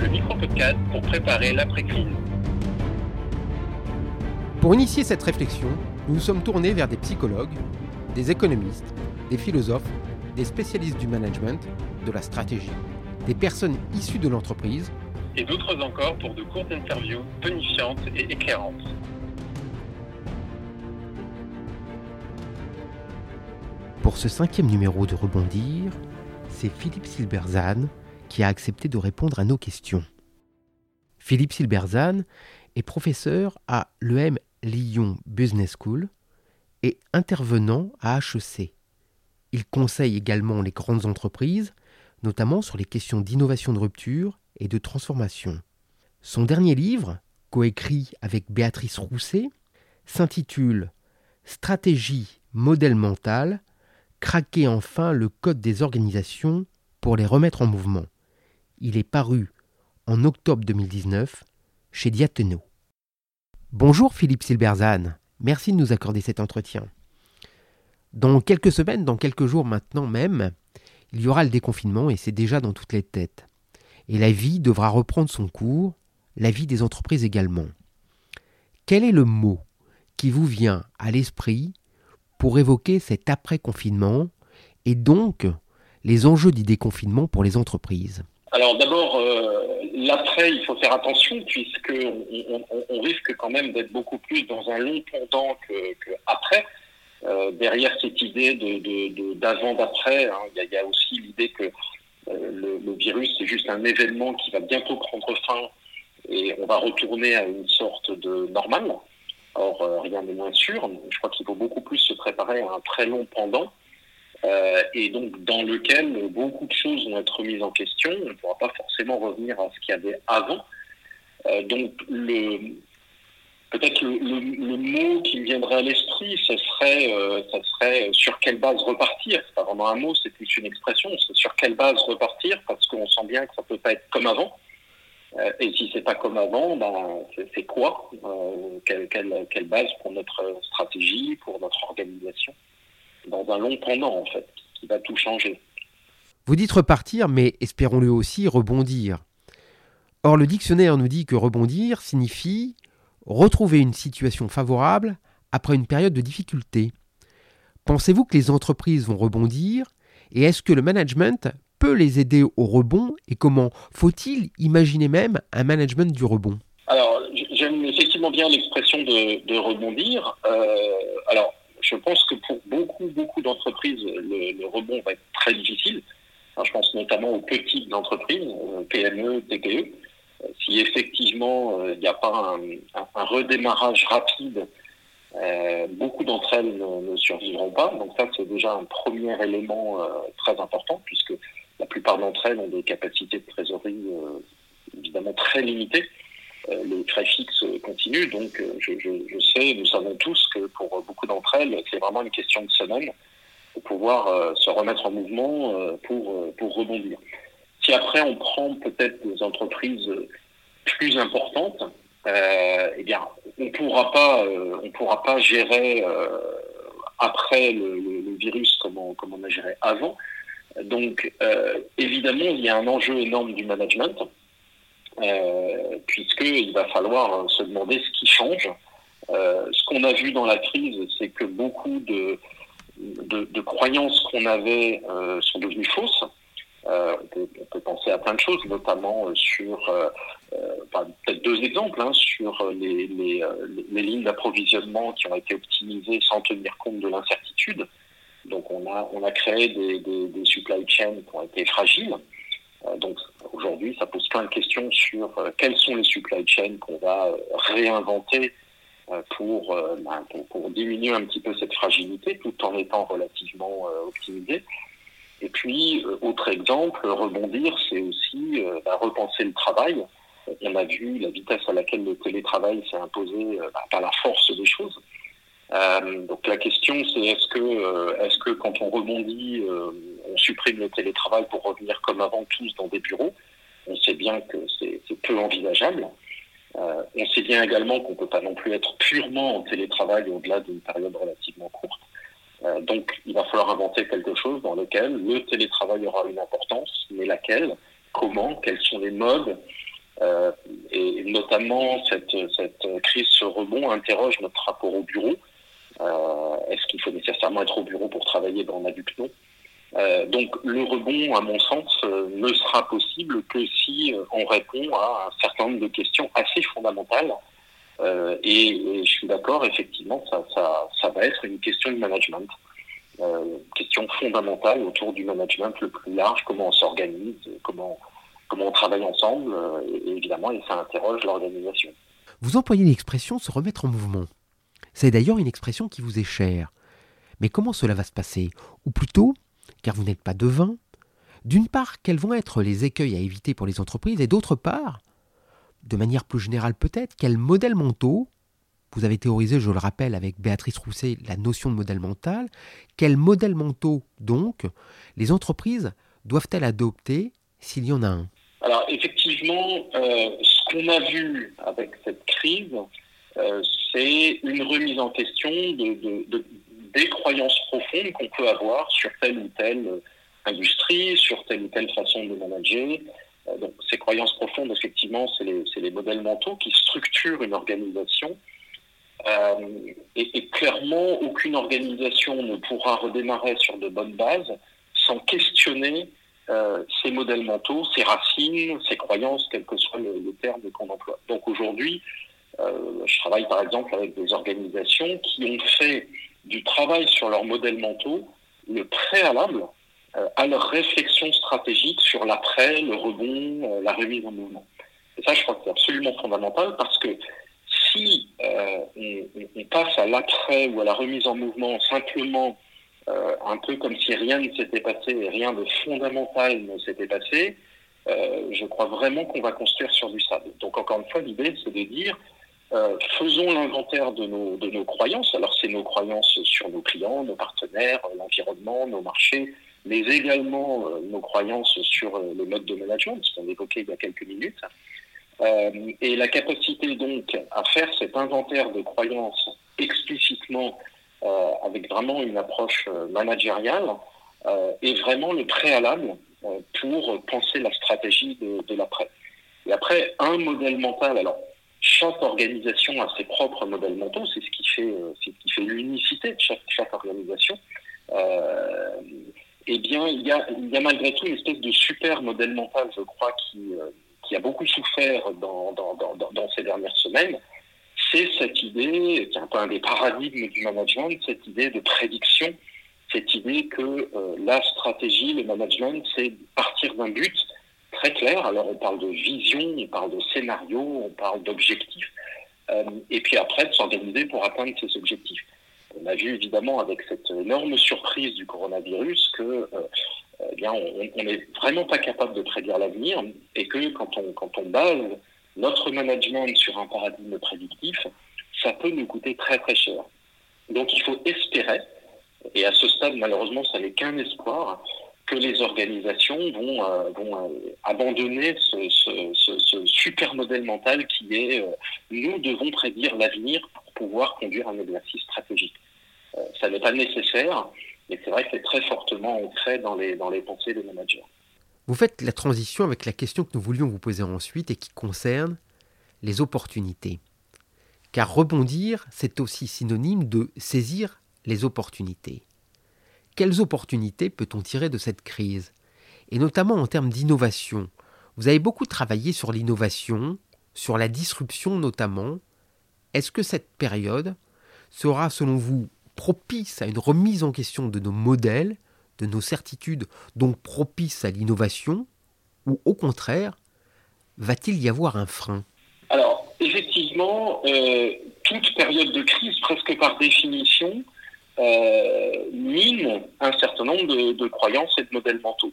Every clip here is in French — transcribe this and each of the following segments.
Le micro-podcast pour préparer l'après-crise. Pour initier cette réflexion, nous nous sommes tournés vers des psychologues, des économistes, des philosophes, des spécialistes du management, de la stratégie, des personnes issues de l'entreprise, et d'autres encore pour de courtes interviews tonifiantes et éclairantes. Pour ce cinquième numéro de Rebondir, c'est Philippe Silberzan qui a accepté de répondre à nos questions. Philippe Silberzan est professeur à l'EM Lyon Business School et intervenant à HEC. Il conseille également les grandes entreprises, notamment sur les questions d'innovation de rupture et de transformation. Son dernier livre, coécrit avec Béatrice Rousset, s'intitule Stratégie, modèle mental, craquer enfin le code des organisations pour les remettre en mouvement. Il est paru en octobre 2019 chez Diateno. Bonjour Philippe Silberzan, merci de nous accorder cet entretien. Dans quelques semaines, dans quelques jours maintenant même, il y aura le déconfinement et c'est déjà dans toutes les têtes. Et la vie devra reprendre son cours, la vie des entreprises également. Quel est le mot qui vous vient à l'esprit pour évoquer cet après-confinement et donc les enjeux du déconfinement pour les entreprises? Alors d'abord, euh, l'après, il faut faire attention puisque on, risque quand même d'être beaucoup plus dans un long pendant que, après. Euh, derrière cette idée de, de- d'avant-d'après, hein, il y, a- aussi l'idée que euh, le, le virus c'est juste un événement qui va bientôt prendre fin et on va retourner à une sorte de normale. Or, rien n'est moins sûr. Je crois qu'il faut beaucoup plus se préparer à un très long pendant euh, et donc dans lequel beaucoup de choses vont être mises en question. On ne pourra pas forcément revenir à ce qu'il y avait avant. Euh, donc peut-être le, mot qui me viendrait à l'esprit, ce serait, euh, ça serait sur quelle base repartir. C'est pas vraiment un mot, c'est plus une expression. C'est sur quelle base repartir parce qu'on sent bien que ça peut pas être comme avant. Et si c'est pas comme avant, ben, c'est, quoi? Euh, quelle, quelle base pour notre stratégie, pour notre organisation? Dans un long pendant en fait, qui va tout changer. Vous dites repartir, mais espérons-le aussi rebondir. Or, le dictionnaire nous dit que rebondir signifie retrouver une situation favorable après une période de difficulté. Pensez-vous que les entreprises vont rebondir et est-ce que le management peut les aider au rebond et comment faut-il imaginer même un management du rebond? Alors, j'aime effectivement bien l'expression de, de rebondir. Euh, alors, je pense que pour beaucoup, beaucoup d'entreprises, le, rebond va être très difficile. Je pense notamment aux petites entreprises, PME, TPE. Euh, Si effectivement euh, il n'y a pas un, redémarrage rapide, euh, beaucoup d'entre elles ne, survivront pas. Donc ça, c'est déjà un premier élément très important, puisque la plupart d'entre elles ont des capacités de trésorerie évidemment très limitées euh, les frais fixes continuent. Donc, euh, je, sais, nous savons tous que pour beaucoup d'entre elles, c'est vraiment une question de semaine pour pouvoir euh, se remettre en mouvement pour, pour rebondir. Si après on prend peut-être des entreprises plus importantes, eh bien, on pourra pas, on pourra pas gérer après le, le- le virus comme on, comme on a géré avant. Donc, évidemment, il y a un enjeu énorme du management euh, puisqu'il va falloir euh, se demander ce qui change. Euh, ce qu'on a vu dans la crise, c'est que beaucoup de, de, de croyances qu'on avait euh, sont devenues fausses. Euh, on, peut, on peut penser à plein de choses, notamment euh, sur, euh, enfin, peut-être deux exemples, hein, sur les, les, les lignes d'approvisionnement qui ont été optimisées sans tenir compte de l'incertitude. Donc on a, on a créé des, des, des supply chains qui ont été fragiles. Euh, donc aujourd'hui, ça pose plein de questions sur euh, quelles sont les supply chains qu'on va euh, réinventer pour, ben, pour, diminuer un petit peu cette fragilité tout en étant relativement optimisé. Et puis, autre exemple, rebondir, c'est aussi ben, repenser le travail On a vu la vitesse à laquelle le télétravail s'est imposé bah, par la force des choses. donc la question c'est est-ce que, est-ce que quand on rebondit, on supprime le télétravail pour revenir comme avant tous dans des bureaux On sait bien que c'est peu envisageable. Euh, on sait bien également qu'on ne peut pas non plus être purement en télétravail au-delà d'une période relativement courte. Euh, donc, il va falloir inventer quelque chose dans lequel le télétravail aura une importance, mais laquelle, comment, quels sont les modes, euh, et notamment cette, cette crise, rebond interroge notre rapport au bureau. Est-ce qu'il faut nécessairement être au bureau pour travailler? Dans a vu que non. Euh, donc le rebond, à mon sens, euh, ne sera possible que si euh, on répond à un certain nombre de questions assez fondamentales. Et, je suis d'accord, effectivement, ça, va être une question de management, question fondamentale autour du management le plus large, comment on s'organise, comment, on travaille ensemble, évidemment, et ça interroge l'organisation. Vous employez l'expression se remettre en mouvement. C'est d'ailleurs une expression qui vous est chère. Mais comment cela va se passer? Ou plutôt, car vous n'êtes pas devin. D'une part, quels vont être les écueils à éviter pour les entreprises et d'autre part, de manière plus générale peut-être, quels modèles mentaux, vous avez théorisé, je le rappelle, avec Béatrice Rousset, la notion de modèle mental, quels modèles mentaux, donc, les entreprises doivent-elles adopter s'il y en a un? Alors effectivement, euh, ce qu'on a vu avec cette crise, euh, c'est une remise en question de, de, des croyances profondes qu'on peut avoir sur telle ou telle euh, industrie, sur telle ou telle façon de manager. Euh, donc, ces croyances profondes, effectivement, c'est les, les, modèles mentaux qui structurent une organisation. Euh, et, clairement, aucune organisation ne pourra redémarrer sur de bonnes bases sans questionner ces modèles mentaux, ces racines, ces croyances, quel que soit le, le terme qu'on emploie. Donc aujourd'hui, je travaille par exemple avec des organisations qui ont fait du travail sur leurs modèles mentaux, le préalable euh, à leur réflexion stratégique sur l'après, le rebond, euh, la remise en mouvement. Et ça, je crois que c'est absolument fondamental parce que si euh, on, passe à l'après ou à la remise en mouvement simplement un peu comme si rien ne s'était passé et rien de fondamental ne s'était passé, je crois vraiment qu'on va construire sur du sable. Donc encore une fois, l'idée, c'est de dire euh, faisons l'inventaire de nos, de nos croyances. Alors, c'est nos croyances sur nos clients, nos partenaires, l'environnement, nos marchés, mais également euh, nos croyances sur euh, le mode de management, ce qu'on évoquait il y a quelques minutes. et la capacité donc à faire cet inventaire de croyances explicitement avec vraiment une approche managériale est vraiment le préalable pour penser la stratégie de, de l'après. Et après, un modèle mental, alors chaque organisation a ses propres modèles mentaux, c'est ce qui fait, euh, ce fait l'unicité de chaque, organisation. Euh, eh bien, il y, a, malgré tout une espèce de super modèle mental, je crois, qui, euh, a beaucoup souffert dans ces dernières semaines. C'est cette idée, qui est un peu un des paradigmes du management, cette idée de prédiction, cette idée que euh, la stratégie, le management, c'est partir d'un but très clair. Alors on parle de vision, on parle de scénario, on parle d'objectifs, euh, et puis après de s'organiser pour atteindre ces objectifs. On a vu évidemment avec cette énorme surprise du coronavirus que euh, eh bien, on n'est vraiment pas capable de prédire l'avenir et que quand on, quand on base notre management sur un paradigme prédictif, ça peut nous coûter très très cher. Donc il faut espérer, et à ce stade malheureusement ça n'est qu'un espoir, que les organisations vont, euh, euh, abandonner ce, super modèle mental qui est euh, nous devons prédire l'avenir pour pouvoir conduire un exercice stratégique. ça n'est pas nécessaire, mais c'est vrai que c'est très fortement ancré dans les, dans les pensées des managers. Vous faites la transition avec la question que nous voulions vous poser ensuite et qui concerne les opportunités. Car rebondir, c'est aussi synonyme de saisir les opportunités. Quelles opportunités peut-on tirer de cette crise? Et notamment en termes d'innovation. Vous avez beaucoup travaillé sur l'innovation, sur la disruption notamment. Est-ce que cette période sera, selon vous, propice à une remise en question de nos modèles, de nos certitudes, donc propice à l'innovation? Ou au contraire, va-t-il y avoir un frein? Alors, effectivement, euh, toute période de crise, presque par définition, euh, mine un certain nombre de, croyances et de modèles mentaux.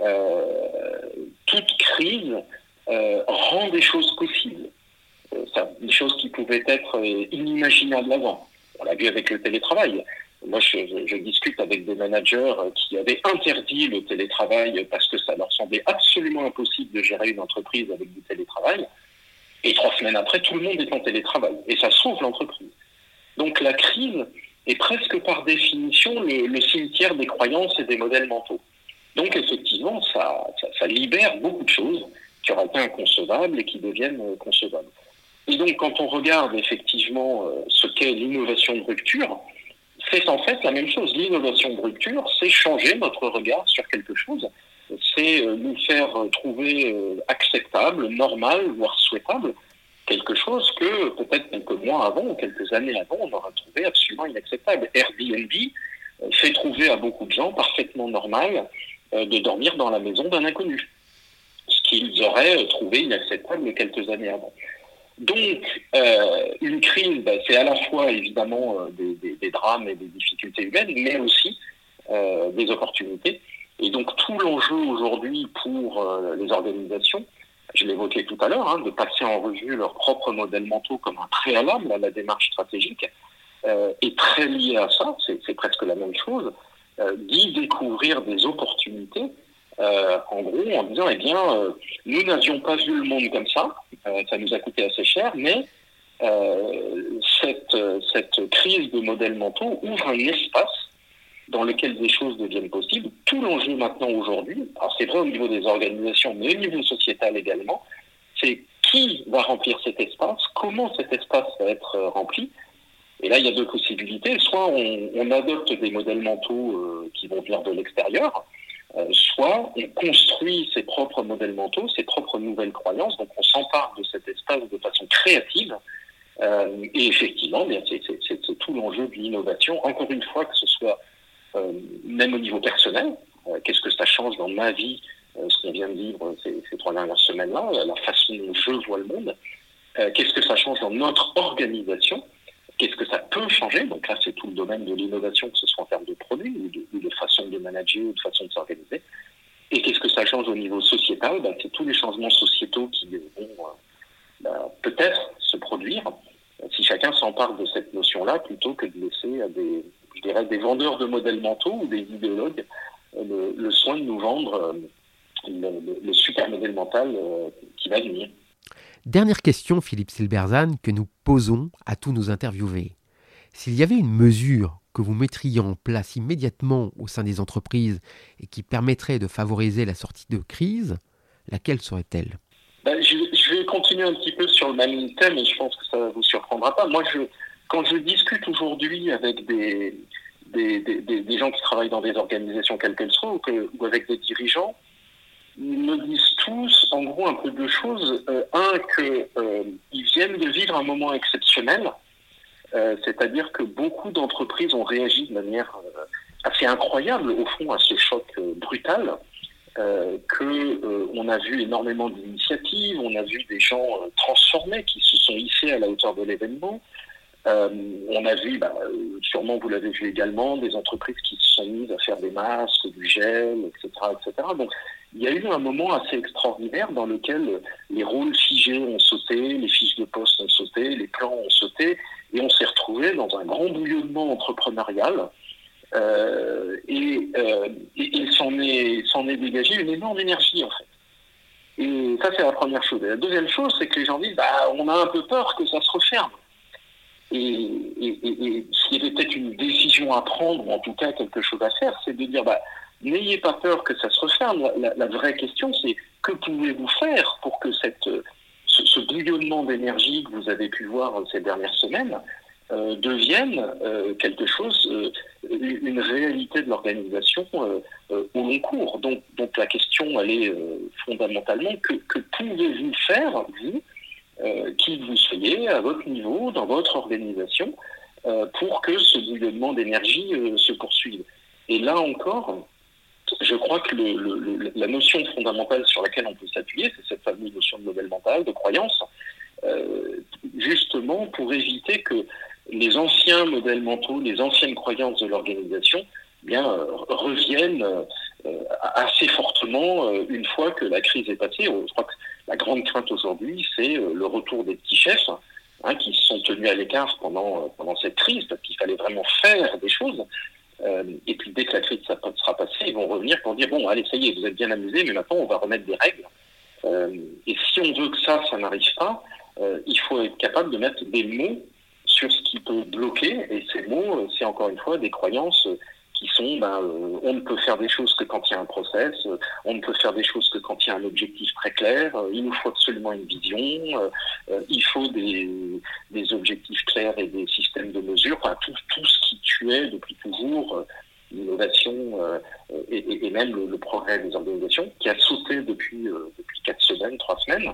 Euh, toute crise rend des choses possibles. des choses qui pouvaient être inimaginables avant. On l'a vu avec le télétravail. Moi, je, discute avec des managers qui avaient interdit le télétravail parce que ça leur semblait absolument impossible de gérer une entreprise avec du télétravail. Et trois semaines après, tout le monde est en télétravail. Et ça sauve l'entreprise. Donc la crise est presque par définition le, cimetière des croyances et des modèles mentaux. Donc effectivement, ça, ça, libère beaucoup de choses qui auraient été inconcevables et qui deviennent euh, concevables. Et donc quand on regarde effectivement euh, ce qu'est l'innovation de rupture, c'est en fait la même chose. L'innovation de rupture, c'est changer notre regard sur quelque chose, c'est euh, nous faire trouver acceptable, normal, voire souhaitable, quelque chose que peut-être quelques mois avant ou quelques années avant, on aurait trouvé absolument inacceptable. Airbnb euh, fait trouver à beaucoup de gens parfaitement normal euh, de dormir dans la maison d'un inconnu, ce qu'ils auraient trouvé inacceptable quelques années avant. Donc, une crise, ben, c'est à la fois évidemment des, drames et des difficultés humaines, mais aussi des opportunités. Et donc tout l'enjeu aujourd'hui pour euh, les organisations, je l'évoquais tout à l'heure, hein, de passer en revue leurs propres modèles mentaux comme un préalable à la démarche stratégique, euh, est très lié à ça, c'est presque la même chose, euh, d'y découvrir des opportunités, euh, en gros en disant, eh bien, nous n'avions pas vu le monde comme ça, ça nous a coûté assez cher, mais cette, cette crise de modèles mentaux ouvre un espace dans lequel des choses deviennent possibles. Tout l'enjeu maintenant aujourd'hui, alors c'est vrai au niveau des organisations, mais au niveau sociétal également, c'est qui va remplir cet espace, comment cet espace va être euh, rempli. Et là, il y a deux possibilités. Soit on, adopte des modèles mentaux euh, qui vont venir de l'extérieur, euh, soit on construit ses propres modèles mentaux, ses propres nouvelles croyances, donc on s'empare de cet espace de façon créative. et effectivement, c'est tout l'enjeu de l'innovation. Encore une fois, que ce soit même au niveau personnel. Euh, qu'est-ce que ça change dans ma vie, euh, ce qu'on vient de vivre ces, trois dernières semaines-là, la façon dont je vois le monde Qu'est-ce que ça change dans notre organisation Qu'est-ce que ça peut changer Donc là, c'est tout le domaine de l'innovation, que ce soit en termes de produits ou de, façon de manager ou de façon de s'organiser. Et qu'est-ce que ça change au niveau sociétal? Ben, C'est tous les changements sociétaux qui vont ben, peut-être se produire si chacun s'empare de cette notion-là plutôt que de laisser à des, je dirais, des vendeurs de modèles mentaux ou des idéologues euh, le, soin de nous vendre euh, le, super modèle mental euh, qui va venir. Dernière question, Philippe Silberzan, que nous posons à tous nos interviewés. S'il y avait une mesure que vous mettriez en place immédiatement au sein des entreprises et qui permettrait de favoriser la sortie de crise, laquelle serait-elle? Ben, je, je, vais continuer un petit peu sur le même thème et je pense que ça ne vous surprendra pas. Moi, je, quand je discute aujourd'hui avec des, des, des, gens qui travaillent dans des organisations quelles qu'elles soient ou, avec des dirigeants, ils me disent tous, en gros, un peu deux choses. Euh, un, qu'ils euh, viennent de vivre un moment exceptionnel, euh, c'est-à-dire que beaucoup d'entreprises ont réagi de manière euh, assez incroyable, au fond, à ce choc brutal. que on a vu énormément d'initiatives, on a vu des gens transformés qui se sont hissés à la hauteur de l'événement, euh, on a vu, bah, sûrement vous l'avez vu également, des entreprises qui se sont mises à faire des masques, du gel, etc., etc. Donc il y a eu un moment assez extraordinaire dans lequel les rôles figés ont sauté, les fiches de poste ont sauté, les plans ont sauté, et on s'est retrouvé dans un grand bouillonnement entrepreneurial. Euh, et, euh, il s'en est, est dégagé une énorme énergie en fait. Et ça c'est la première chose. Et la deuxième chose, c'est que les gens disent, bah, on a un peu peur que ça se referme. Et, et, s'il y avait peut-être une décision à prendre, ou en tout cas quelque chose à faire, c'est de dire, bah, n'ayez pas peur que ça se referme. La, vraie question, c'est que pouvez-vous faire pour que cette, ce, bouillonnement d'énergie que vous avez pu voir ces dernières semaines euh, devienne euh, quelque chose, euh, une réalité de l'organisation au long cours. Donc, donc la question, elle est fondamentalement que, que pouvez-vous faire, vous, euh, qui vous soyez à votre niveau, dans votre organisation, euh, pour que ce bouillonnement d'énergie euh, se poursuive. Et là encore, je crois que la notion fondamentale sur laquelle on peut s'appuyer, c'est cette fameuse notion de modèle mental, de croyance, justement pour éviter que les anciens modèles mentaux, les anciennes croyances de l'organisation, eh bien reviennent assez fortement une fois que la crise est passée. Je crois que la grande crainte aujourd'hui, c'est le retour des petits chefs hein, qui se sont tenus à l'écart pendant, pendant cette crise, parce qu'il fallait vraiment faire des choses. et puis dès que la crise sera passée, ils vont revenir pour dire, bon, allez, ça y est, vous êtes bien amusés, mais maintenant on va remettre des règles. et si on veut que ça, ça n'arrive pas, il faut être capable de mettre des mots sur ce qui peut bloquer. Et ces mots, c'est encore une fois des croyances qui sont ben, euh, on ne peut faire des choses que quand il y a un process, euh, on ne peut faire des choses que quand il y a un objectif très clair, euh, il nous faut absolument une vision, il faut des, objectifs clairs et des systèmes de mesure, enfin, tout, ce qui tuait depuis toujours l'innovation et, et, même le, progrès des organisations, qui a sauté depuis, depuis quatre semaines, trois semaines.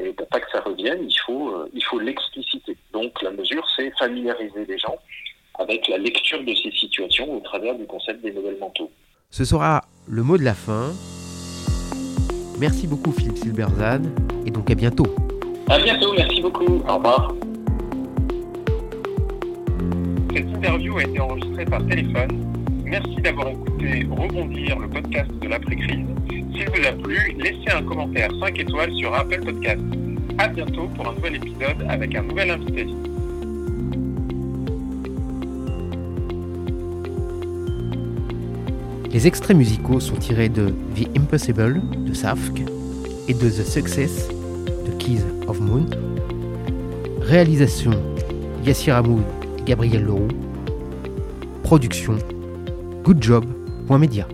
Et pour pas que ça revienne, il faut, il faut l'expliciter. Donc la mesure, c'est familiariser les gens avec la lecture de ces situations au travers du concept des modèles mentaux. Ce sera le mot de la fin. Merci beaucoup Philippe Silberzan et donc à bientôt. À bientôt, merci beaucoup. Au revoir. Cette interview a été enregistrée par téléphone. Merci d'avoir écouté Rebondir, le podcast de l'après-crise. S'il vous a plu, laissez un commentaire 5 étoiles sur Apple Podcast. À bientôt pour un nouvel épisode avec un nouvel invité. Les extraits musicaux sont tirés de The Impossible de Safk et de The Success de Keys of Moon. Réalisation Yassir et Gabriel Leroux. Production goodjob.media.